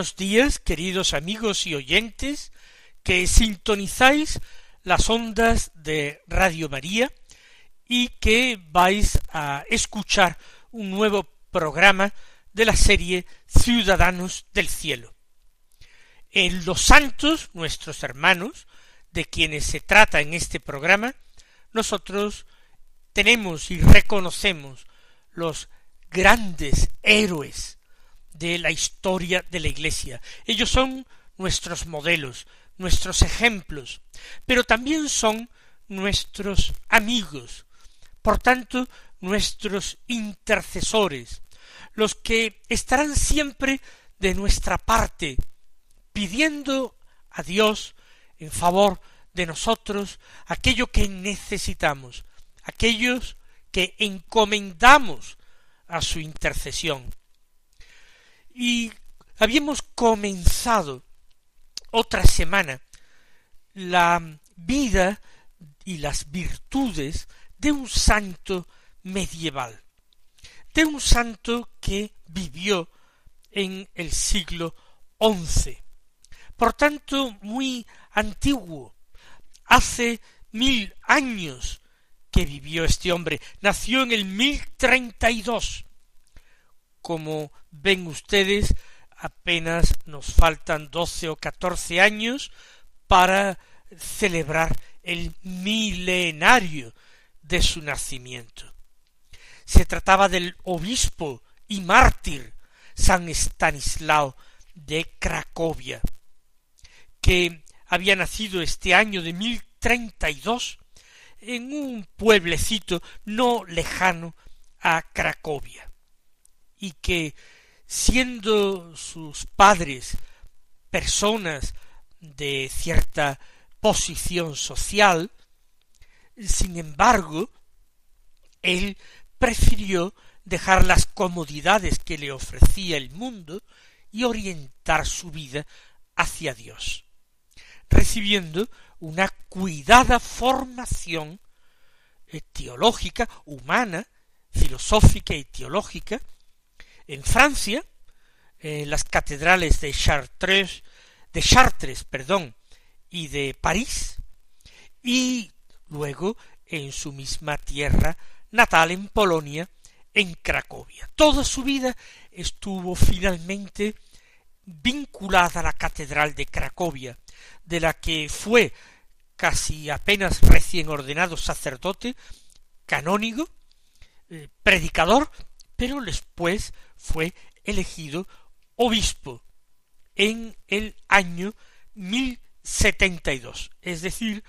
Buenos días, queridos amigos y oyentes, que sintonizáis las ondas de Radio María y que vais a escuchar un nuevo programa de la serie Ciudadanos del Cielo. En los santos, nuestros hermanos, de quienes se trata en este programa, nosotros tenemos y reconocemos los grandes héroes de la historia de la Iglesia. Ellos son nuestros modelos, nuestros ejemplos, pero también son nuestros amigos, por tanto, nuestros intercesores, los que estarán siempre de nuestra parte, pidiendo a Dios en favor de nosotros aquello que necesitamos, aquellos que encomendamos a su intercesión. Y habíamos comenzado otra semana la vida y las virtudes de un santo medieval, de un santo que vivió en el siglo XI, por tanto muy antiguo, hace mil años que vivió este hombre, nació en el mil treinta y dos, como ven ustedes, apenas nos faltan doce o catorce años para celebrar el milenario de su nacimiento. Se trataba del obispo y mártir San Estanislao de Cracovia, que había nacido este año de mil treinta y dos en un pueblecito no lejano a Cracovia y que siendo sus padres personas de cierta posición social, sin embargo, él prefirió dejar las comodidades que le ofrecía el mundo y orientar su vida hacia Dios, recibiendo una cuidada formación teológica, humana, filosófica y teológica, en Francia, en las catedrales de Chartres, de Chartres, perdón, y de París, y luego en su misma tierra natal en Polonia, en Cracovia. Toda su vida estuvo finalmente vinculada a la catedral de Cracovia, de la que fue casi apenas recién ordenado sacerdote, canónigo, eh, predicador, pero después fue elegido obispo en el año mil setenta y dos, es decir,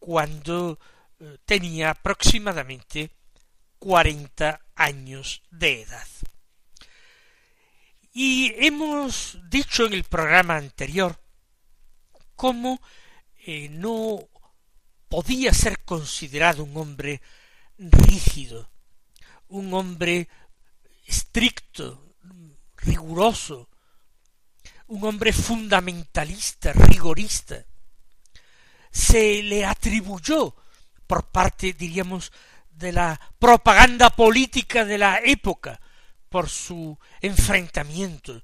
cuando eh, tenía aproximadamente cuarenta años de edad. Y hemos dicho en el programa anterior cómo eh, no podía ser considerado un hombre rígido, un hombre estricto, riguroso, un hombre fundamentalista, rigorista. Se le atribuyó por parte, diríamos, de la propaganda política de la época, por su enfrentamiento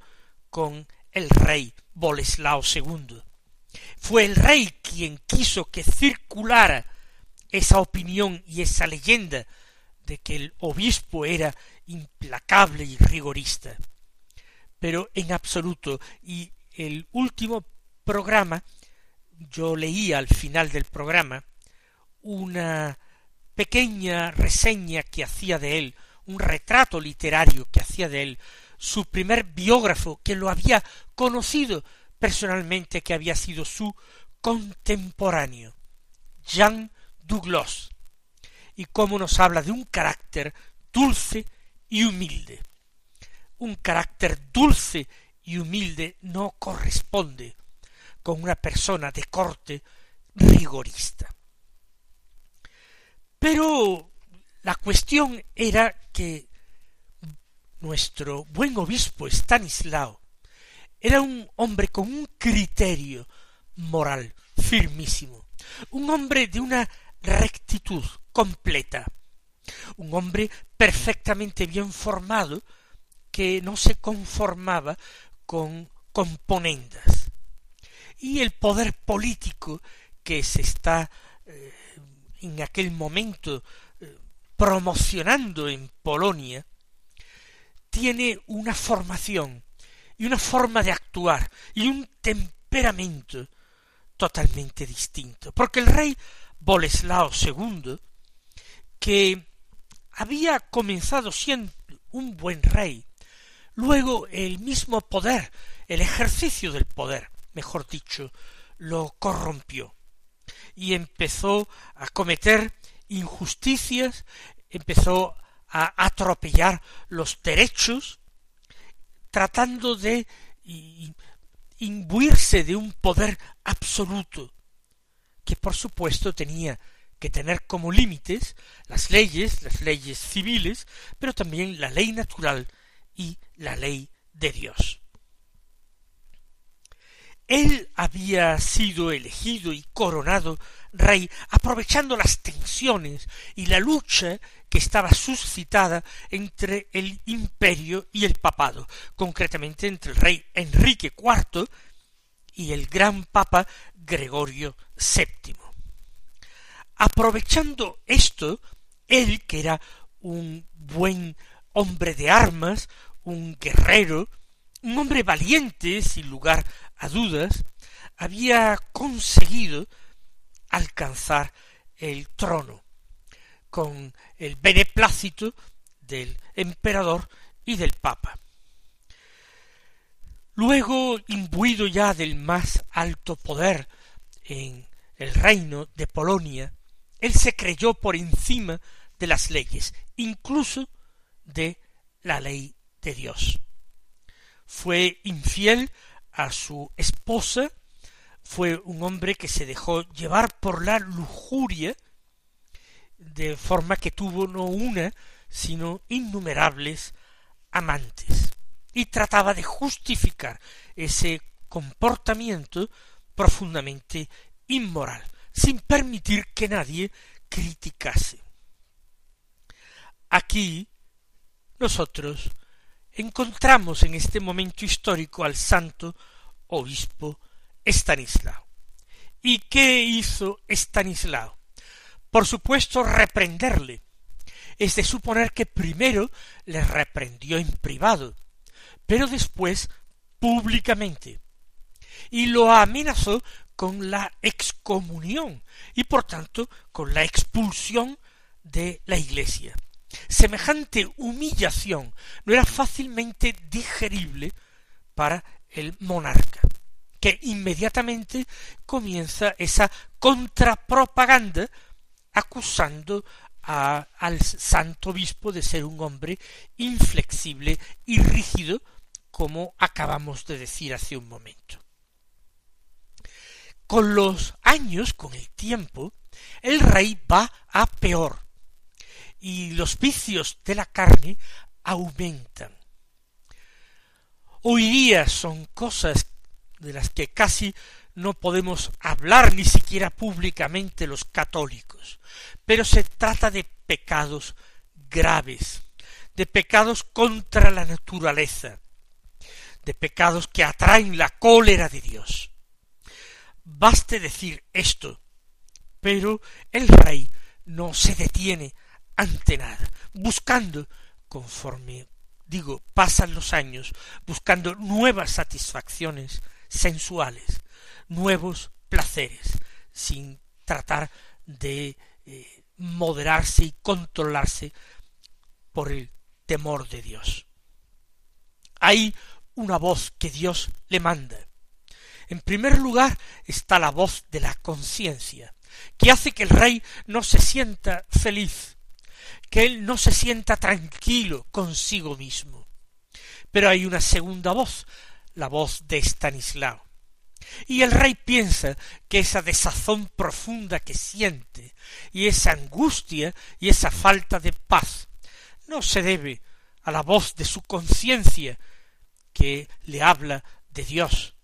con el rey Boleslao II. Fue el rey quien quiso que circulara esa opinión y esa leyenda de que el obispo era implacable y rigorista. Pero en absoluto, y el último programa, yo leía al final del programa una pequeña reseña que hacía de él un retrato literario que hacía de él su primer biógrafo que lo había conocido personalmente, que había sido su contemporáneo, Jean Douglas, y cómo nos habla de un carácter dulce y humilde. Un carácter dulce y humilde no corresponde con una persona de corte rigorista. Pero la cuestión era que nuestro buen obispo Stanislao era un hombre con un criterio moral firmísimo, un hombre de una rectitud completa, un hombre perfectamente bien formado que no se conformaba con componendas. Y el poder político que se está eh, en aquel momento eh, promocionando en Polonia tiene una formación y una forma de actuar y un temperamento totalmente distinto. Porque el rey Boleslao II, que había comenzado siendo un buen rey, luego el mismo poder, el ejercicio del poder, mejor dicho, lo corrompió y empezó a cometer injusticias, empezó a atropellar los derechos, tratando de imbuirse de un poder absoluto, que por supuesto tenía que tener como límites las leyes, las leyes civiles, pero también la ley natural y la ley de Dios. Él había sido elegido y coronado rey aprovechando las tensiones y la lucha que estaba suscitada entre el imperio y el papado, concretamente entre el rey Enrique IV y el gran papa Gregorio VII. Aprovechando esto, él, que era un buen hombre de armas, un guerrero, un hombre valiente, sin lugar a dudas, había conseguido alcanzar el trono con el beneplácito del emperador y del papa. Luego, imbuido ya del más alto poder en el reino de Polonia, él se creyó por encima de las leyes, incluso de la ley de Dios. Fue infiel a su esposa, fue un hombre que se dejó llevar por la lujuria, de forma que tuvo no una, sino innumerables amantes, y trataba de justificar ese comportamiento profundamente inmoral, sin permitir que nadie criticase. Aquí nosotros encontramos en este momento histórico al santo obispo Estanislao. ¿Y qué hizo Estanislao? Por supuesto, reprenderle. Es de suponer que primero le reprendió en privado, pero después públicamente, y lo amenazó con la excomunión y por tanto con la expulsión de la Iglesia. Semejante humillación no era fácilmente digerible para el monarca, que inmediatamente comienza esa contrapropaganda acusando al santo obispo de ser un hombre inflexible y rígido, como acabamos de decir hace un momento. Con los años, con el tiempo, el rey va a peor, y los vicios de la carne aumentan. Hoy día son cosas de las que casi no podemos hablar ni siquiera públicamente los católicos, pero se trata de pecados graves, de pecados contra la naturaleza, de pecados que atraen la cólera de Dios. Baste decir esto, pero el rey no se detiene ante nada, buscando, conforme digo, pasan los años, buscando nuevas satisfacciones sensuales, nuevos placeres, sin tratar de eh, moderarse y controlarse por el temor de Dios. Hay una voz que Dios le manda. En primer lugar está la voz de la conciencia, que hace que el rey no se sienta feliz, que él no se sienta tranquilo consigo mismo. Pero hay una segunda voz, la voz de Estanislao. Y el rey piensa que esa desazón profunda que siente, y esa angustia y esa falta de paz, no se debe a la voz de su conciencia, que le habla de Dios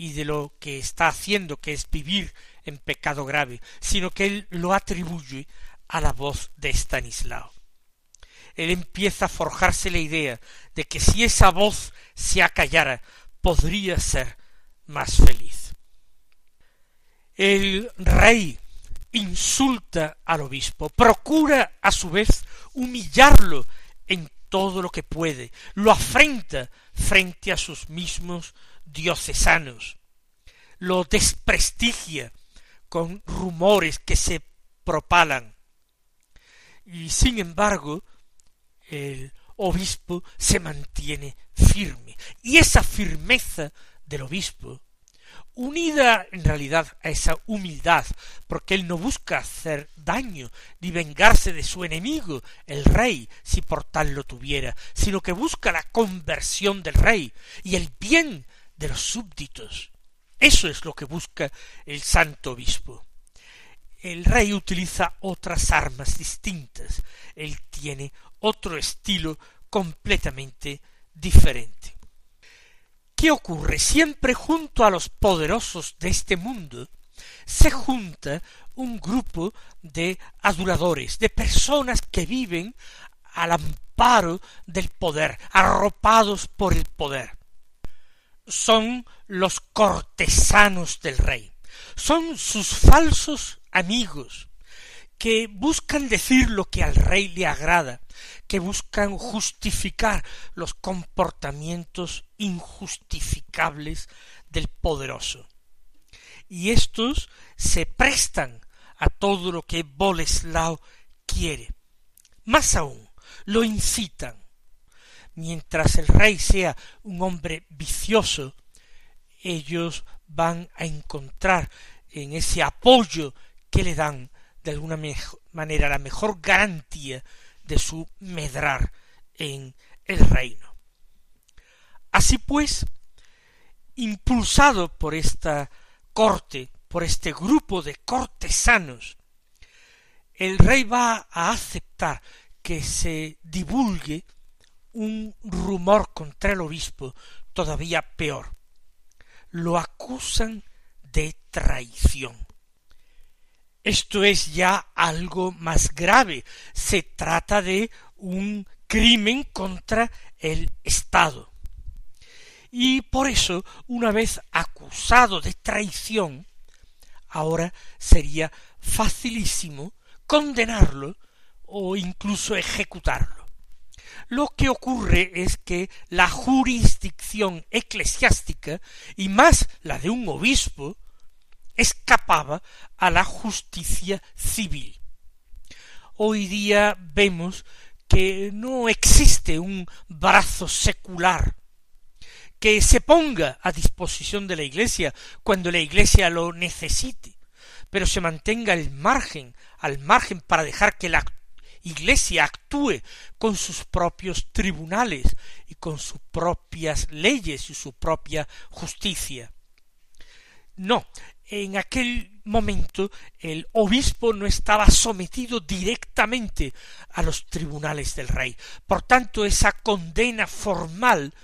y de lo que está haciendo, que es vivir en pecado grave, sino que él lo atribuye a la voz de Estanislao. Él empieza a forjarse la idea de que si esa voz se acallara, podría ser más feliz. El rey insulta al obispo, procura a su vez humillarlo en todo lo que puede, lo afrenta frente a sus mismos diocesanos, lo desprestigia con rumores que se propalan. Y sin embargo, el obispo se mantiene firme. Y esa firmeza del obispo, unida en realidad a esa humildad, porque él no busca hacer daño ni vengarse de su enemigo, el rey, si por tal lo tuviera, sino que busca la conversión del rey y el bien de los súbditos. Eso es lo que busca el santo obispo. El rey utiliza otras armas distintas. Él tiene otro estilo completamente diferente. ¿Qué ocurre? Siempre junto a los poderosos de este mundo se junta un grupo de aduladores, de personas que viven al amparo del poder, arropados por el poder. Son los cortesanos del rey, son sus falsos amigos, que buscan decir lo que al rey le agrada, que buscan justificar los comportamientos injustificables del poderoso. Y estos se prestan a todo lo que Boleslao quiere. Más aún, lo incitan. Mientras el rey sea un hombre vicioso, ellos van a encontrar en ese apoyo que le dan de alguna manera la mejor garantía de su medrar en el reino. Así pues, impulsado por esta corte, por este grupo de cortesanos, el rey va a aceptar que se divulgue un rumor contra el obispo todavía peor. Lo acusan de traición. Esto es ya algo más grave. Se trata de un crimen contra el Estado. Y por eso, una vez acusado de traición, ahora sería facilísimo condenarlo o incluso ejecutarlo. Lo que ocurre es que la jurisdicción eclesiástica, y más la de un obispo, escapaba a la justicia civil. Hoy día vemos que no existe un brazo secular que se ponga a disposición de la Iglesia cuando la Iglesia lo necesite, pero se mantenga al margen, al margen para dejar que la Iglesia actúe con sus propios tribunales y con sus propias leyes y su propia justicia. No, en aquel momento el obispo no estaba sometido directamente a los tribunales del rey. Por tanto, esa condena formal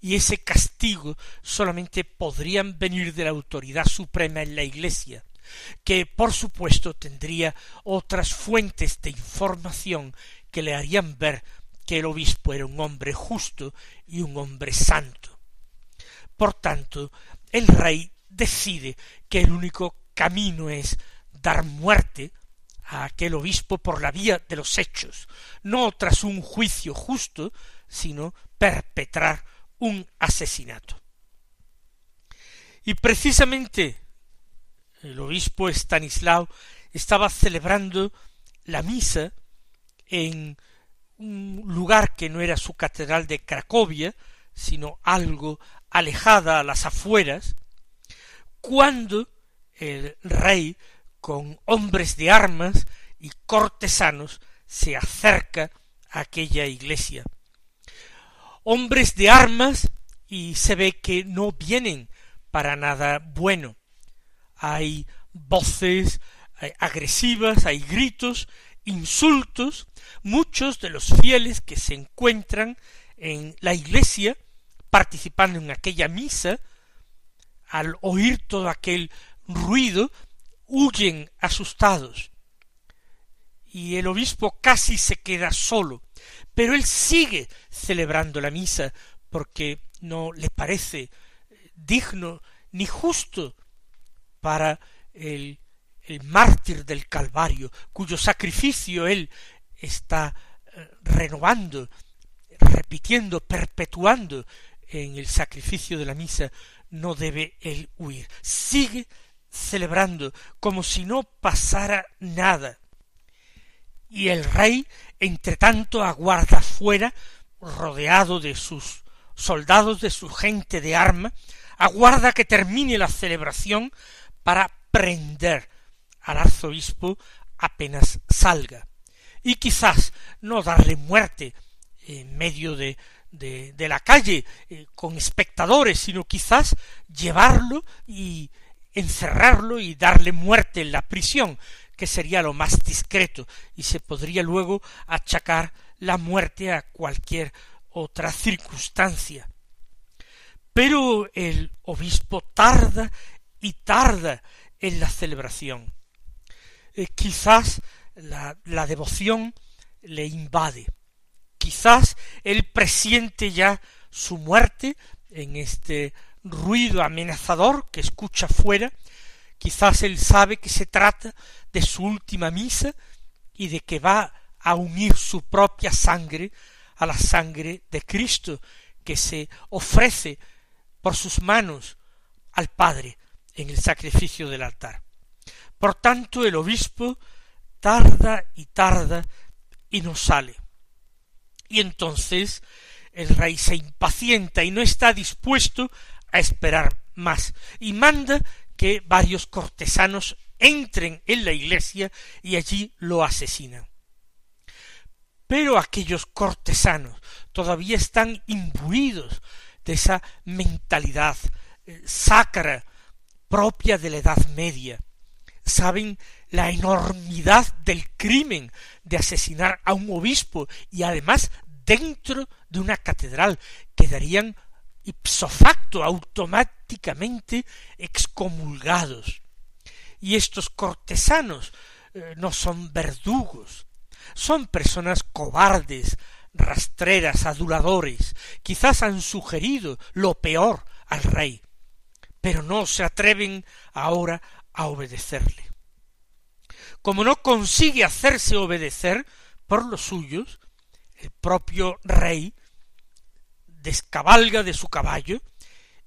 y ese castigo solamente podrían venir de la autoridad suprema en la Iglesia, que por supuesto tendría otras fuentes de información que le harían ver que el obispo era un hombre justo y un hombre santo. Por tanto, el rey decide que el único camino es dar muerte a aquel obispo por la vía de los hechos, no tras un juicio justo, sino perpetrar un asesinato. Y precisamente el obispo Stanislao estaba celebrando la misa en un lugar que no era su catedral de Cracovia, sino algo alejada a las afueras, cuando el rey, con hombres de armas y cortesanos, se acerca a aquella iglesia. Hombres de armas y se ve que no vienen para nada bueno. Hay voces agresivas, hay gritos, insultos, muchos de los fieles que se encuentran en la iglesia participando en aquella misa, al oír todo aquel ruido, huyen asustados. Y el obispo casi se queda solo, pero él sigue celebrando la misa porque no le parece digno ni justo para el, el mártir del Calvario, cuyo sacrificio él está eh, renovando, repitiendo, perpetuando en el sacrificio de la misa, no debe él huir. Sigue celebrando como si no pasara nada. Y el rey, entre tanto, aguarda fuera, rodeado de sus soldados, de su gente de arma, aguarda que termine la celebración para prender al arzobispo apenas salga. Y quizás no darle muerte en medio de, de, la calle eh, con espectadores, sino quizás llevarlo y encerrarlo y darle muerte en la prisión, que sería lo más discreto, y se podría luego achacar la muerte a cualquier otra circunstancia. Pero el obispo tarda y tarda en la celebración. Eh, quizás la, la devoción le invade. Quizás él presiente ya su muerte en este ruido amenazador que escucha fuera, quizás él sabe que se trata de su última misa y de que va a unir su propia sangre a la sangre de Cristo que se ofrece por sus manos al Padre en el sacrificio del altar. Por tanto, el obispo tarda y tarda y no sale. Y entonces el rey se impacienta y no está dispuesto a esperar más, y manda que varios cortesanos entren en la iglesia y allí lo asesinan. Pero aquellos cortesanos todavía están imbuidos de esa mentalidad eh, sacra propia de la Edad Media. Saben la enormidad del crimen de asesinar a un obispo y además dentro de una catedral quedarían ipso facto automáticamente excomulgados. Y estos cortesanos eh, no son verdugos, son personas cobardes, rastreras, aduladores, quizás han sugerido lo peor al rey, pero no se atreven ahora a obedecerle. Como no consigue hacerse obedecer por los suyos, el propio rey descabalga de su caballo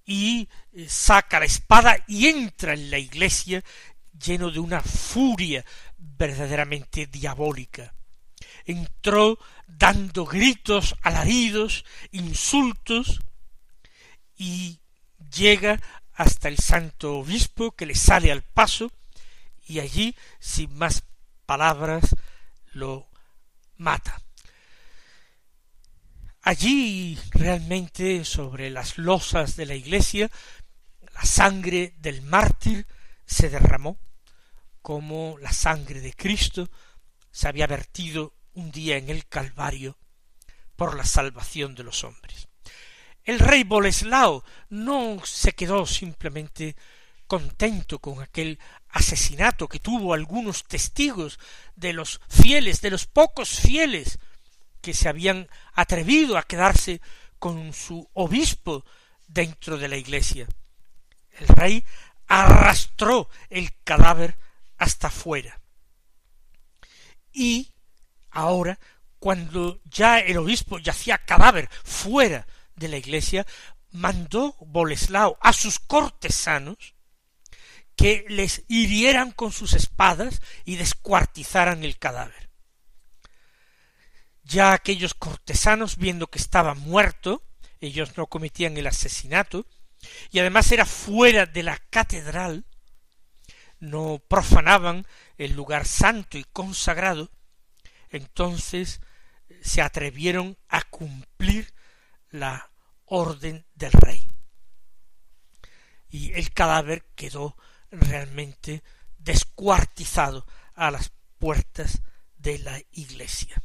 y eh, saca la espada y entra en la iglesia lleno de una furia verdaderamente diabólica. Entró dando gritos, alaridos, insultos, y llega hasta el santo obispo que le sale al paso, y allí, sin más palabras, lo mata. Allí realmente sobre las losas de la iglesia la sangre del mártir se derramó como la sangre de Cristo se había vertido un día en el Calvario por la salvación de los hombres. El rey Boleslao no se quedó simplemente contento con aquel asesinato que tuvo algunos testigos de los fieles, de los pocos fieles que se habían atrevido a quedarse con su obispo dentro de la iglesia. El rey arrastró el cadáver hasta fuera. Y ahora, cuando ya el obispo yacía cadáver fuera de la iglesia, mandó Boleslao a sus cortesanos que les hirieran con sus espadas y descuartizaran el cadáver. Ya aquellos cortesanos, viendo que estaba muerto, ellos no cometían el asesinato, y además era fuera de la catedral, no profanaban el lugar santo y consagrado, entonces se atrevieron a cumplir la orden del rey. Y el cadáver quedó realmente descuartizado a las puertas de la iglesia.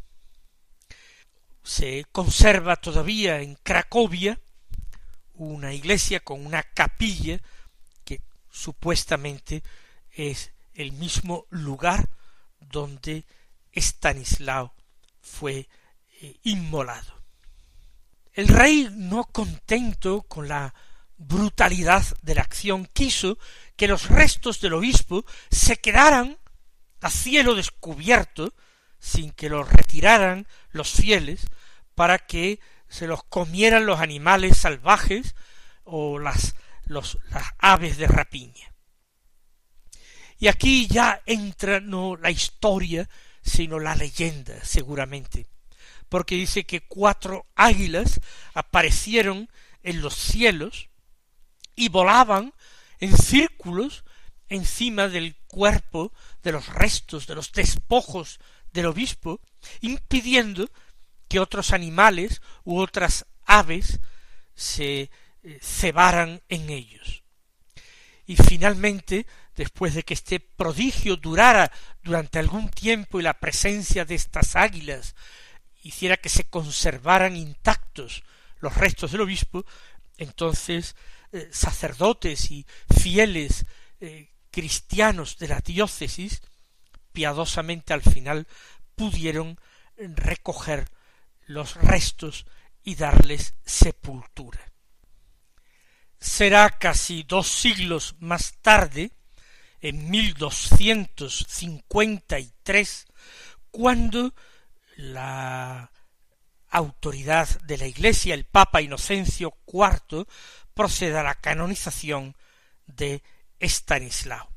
Se conserva todavía en Cracovia una iglesia con una capilla que supuestamente es el mismo lugar donde Estanislao fue eh, inmolado. El rey, no contento con la brutalidad de la acción, quiso que los restos del obispo se quedaran a cielo descubierto, sin que los retiraran los fieles, para que se los comieran los animales salvajes o las, las aves de rapiña. Y aquí ya entra no la historia, sino la leyenda, seguramente, porque dice que cuatro águilas aparecieron en los cielos y volaban en círculos encima del cuerpo de los restos, de los despojos del obispo, impidiendo que otros animales u otras aves se eh, cebaran en ellos. Y finalmente, después de que este prodigio durara durante algún tiempo y la presencia de estas águilas hiciera que se conservaran intactos los restos del obispo, entonces eh, sacerdotes y fieles eh, cristianos de la diócesis piadosamente al final pudieron recoger los restos y darles sepultura. Será casi dos siglos más tarde, en mil doscientos cincuenta y tres, cuando la autoridad de la Iglesia, el Papa Inocencio IV, proceda a la canonización de Estanislao.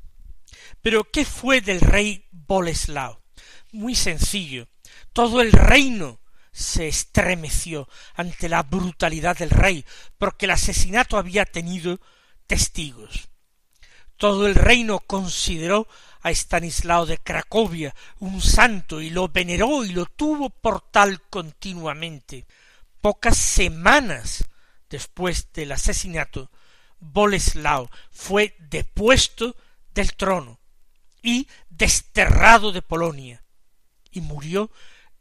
Pero ¿qué fue del rey Boleslao? Muy sencillo. Todo el reino se estremeció ante la brutalidad del rey, porque el asesinato había tenido testigos. Todo el reino consideró a Estanislao de Cracovia un santo y lo veneró y lo tuvo por tal continuamente. Pocas semanas después del asesinato, Boleslao fue depuesto del trono y desterrado de Polonia y murió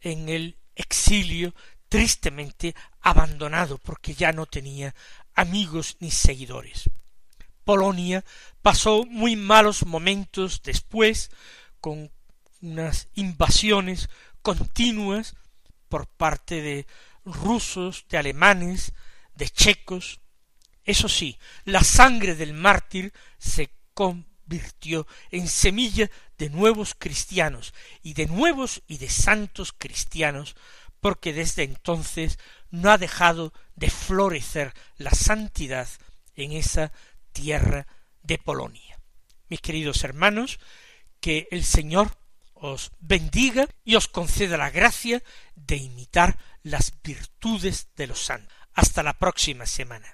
en el exilio tristemente abandonado porque ya no tenía amigos ni seguidores. Polonia pasó muy malos momentos después con unas invasiones continuas por parte de rusos, de alemanes, de checos. Eso sí, la sangre del mártir se convirtió en semilla de nuevos cristianos y de nuevos y de santos cristianos, porque desde entonces no ha dejado de florecer la santidad en esa tierra de Polonia. Mis queridos hermanos, que el Señor os bendiga y os conceda la gracia de imitar las virtudes de los santos. Hasta la próxima semana.